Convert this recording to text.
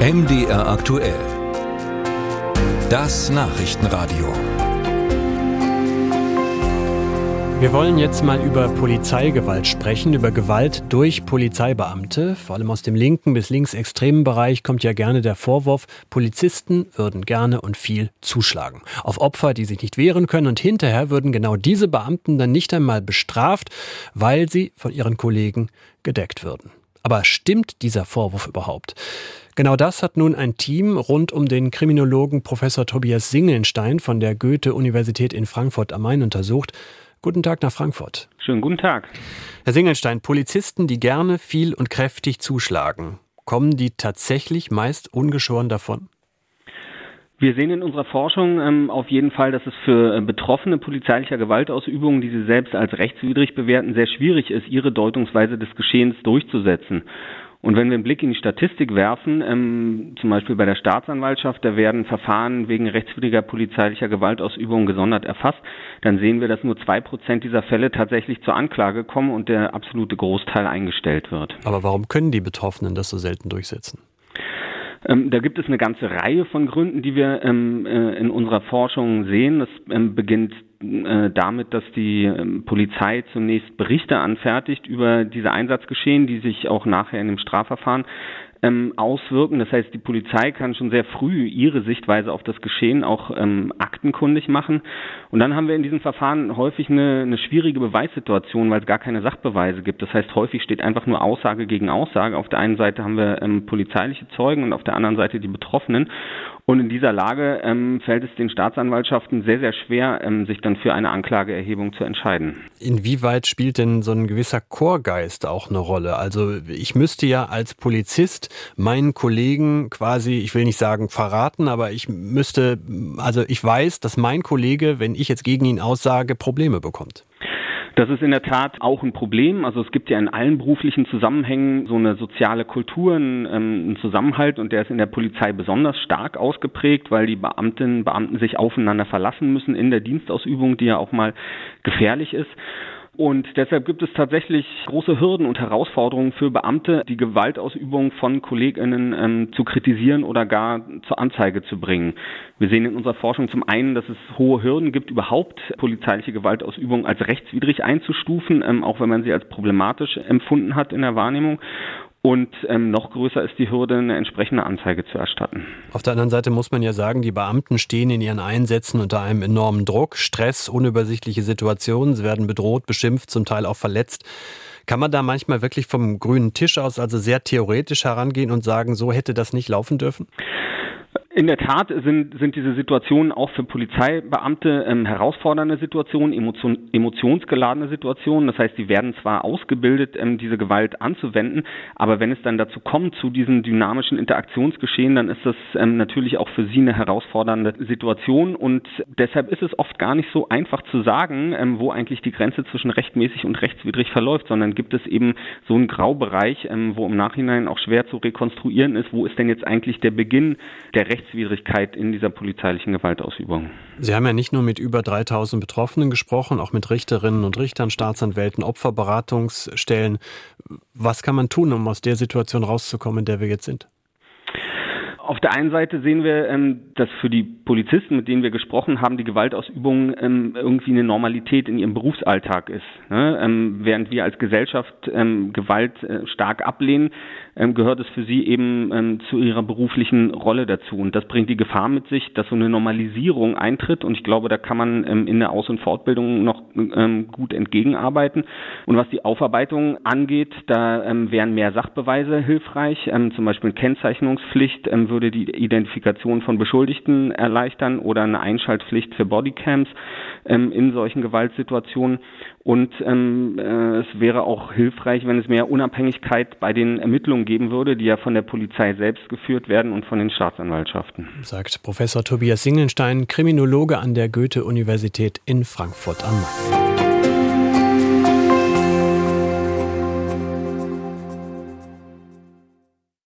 MDR aktuell. Das Nachrichtenradio. Wir wollen jetzt mal über Polizeigewalt sprechen, über Gewalt durch Polizeibeamte. Vor allem aus dem linken bis linksextremen Bereich kommt ja gerne der Vorwurf, Polizisten würden gerne und viel zuschlagen. Auf Opfer, die sich nicht wehren können und hinterher würden genau diese Beamten dann nicht einmal bestraft, weil sie von ihren Kollegen gedeckt würden. Aber stimmt dieser Vorwurf überhaupt? Genau das hat nun ein Team rund um den Kriminologen Professor Tobias Singelnstein von der Goethe-Universität in Frankfurt am Main untersucht. Guten Tag nach Frankfurt. Schönen guten Tag. Herr Singelnstein, Polizisten, die gerne viel und kräftig zuschlagen, kommen die tatsächlich meist ungeschoren davon? Wir sehen in unserer Forschung ähm, auf jeden Fall, dass es für äh, Betroffene polizeilicher Gewaltausübungen, die sie selbst als rechtswidrig bewerten, sehr schwierig ist, ihre Deutungsweise des Geschehens durchzusetzen. Und wenn wir einen Blick in die Statistik werfen, ähm, zum Beispiel bei der Staatsanwaltschaft, da werden Verfahren wegen rechtswidriger polizeilicher Gewaltausübung gesondert erfasst, dann sehen wir, dass nur zwei Prozent dieser Fälle tatsächlich zur Anklage kommen und der absolute Großteil eingestellt wird. Aber warum können die Betroffenen das so selten durchsetzen? Ähm, da gibt es eine ganze Reihe von Gründen, die wir ähm, äh, in unserer Forschung sehen. Das ähm, beginnt äh, damit, dass die ähm, Polizei zunächst Berichte anfertigt über diese Einsatzgeschehen, die sich auch nachher in dem Strafverfahren ähm, auswirken. Das heißt, die Polizei kann schon sehr früh ihre Sichtweise auf das Geschehen auch ähm, aktenkundig machen. Und dann haben wir in diesen Verfahren häufig eine, eine schwierige Beweissituation, weil es gar keine Sachbeweise gibt. Das heißt, häufig steht einfach nur Aussage gegen Aussage. Auf der einen Seite haben wir ähm, polizeiliche Zeugen und auf der anderen Seite die Betroffenen. Und in dieser Lage ähm, fällt es den Staatsanwaltschaften sehr, sehr schwer, ähm, sich dann für eine Anklageerhebung zu entscheiden. Inwieweit spielt denn so ein gewisser Chorgeist auch eine Rolle? Also ich müsste ja als Polizist meinen Kollegen quasi, ich will nicht sagen verraten, aber ich müsste, also ich weiß, dass mein Kollege, wenn ich jetzt gegen ihn aussage, Probleme bekommt. Das ist in der Tat auch ein Problem. Also es gibt ja in allen beruflichen Zusammenhängen so eine soziale Kultur, einen, ähm, einen Zusammenhalt und der ist in der Polizei besonders stark ausgeprägt, weil die Beamtinnen und Beamten sich aufeinander verlassen müssen in der Dienstausübung, die ja auch mal gefährlich ist. Und deshalb gibt es tatsächlich große Hürden und Herausforderungen für Beamte, die Gewaltausübung von KollegInnen ähm, zu kritisieren oder gar zur Anzeige zu bringen. Wir sehen in unserer Forschung zum einen, dass es hohe Hürden gibt, überhaupt polizeiliche Gewaltausübung als rechtswidrig einzustufen, ähm, auch wenn man sie als problematisch empfunden hat in der Wahrnehmung. Und ähm, noch größer ist die Hürde, eine entsprechende Anzeige zu erstatten. Auf der anderen Seite muss man ja sagen, die Beamten stehen in ihren Einsätzen unter einem enormen Druck, Stress, unübersichtliche Situationen. Sie werden bedroht, beschimpft, zum Teil auch verletzt. Kann man da manchmal wirklich vom grünen Tisch aus, also sehr theoretisch herangehen und sagen, so hätte das nicht laufen dürfen? In der Tat sind, sind diese Situationen auch für Polizeibeamte ähm, herausfordernde Situationen, emotion, emotionsgeladene Situationen. Das heißt, sie werden zwar ausgebildet, ähm, diese Gewalt anzuwenden, aber wenn es dann dazu kommt, zu diesen dynamischen Interaktionsgeschehen, dann ist das ähm, natürlich auch für sie eine herausfordernde Situation. Und deshalb ist es oft gar nicht so einfach zu sagen, ähm, wo eigentlich die Grenze zwischen rechtmäßig und rechtswidrig verläuft, sondern gibt es eben so einen Graubereich, ähm, wo im Nachhinein auch schwer zu rekonstruieren ist, wo ist denn jetzt eigentlich der Beginn der Rechts Rechtswidrigkeit in dieser polizeilichen Gewaltausübung. Sie haben ja nicht nur mit über 3000 Betroffenen gesprochen, auch mit Richterinnen und Richtern, Staatsanwälten, Opferberatungsstellen. Was kann man tun, um aus der Situation rauszukommen, in der wir jetzt sind? Auf der einen Seite sehen wir, ähm, dass für die Polizisten, mit denen wir gesprochen haben, die Gewaltausübung ähm, irgendwie eine Normalität in ihrem Berufsalltag ist. Ne? Ähm, während wir als Gesellschaft Gewalt äh, stark ablehnen, gehört es für sie eben zu ihrer beruflichen Rolle dazu. Und das bringt die Gefahr mit sich, dass so eine Normalisierung eintritt. Und ich glaube, da kann man in der Aus- und Fortbildung noch gut entgegenarbeiten. Und was die Aufarbeitung angeht, da wären mehr Sachbeweise hilfreich. zum Beispiel Kennzeichnungspflicht würde würde die Identifikation von Beschuldigten erleichtern oder eine Einschaltpflicht für Bodycams ähm, in solchen Gewaltsituationen. Und ähm, äh, es wäre auch hilfreich, wenn es mehr Unabhängigkeit bei den Ermittlungen geben würde, die ja von der Polizei selbst geführt werden und von den Staatsanwaltschaften. Sagt Professor Tobias Singelnstein, Kriminologe an der Goethe-Universität in Frankfurt am Main.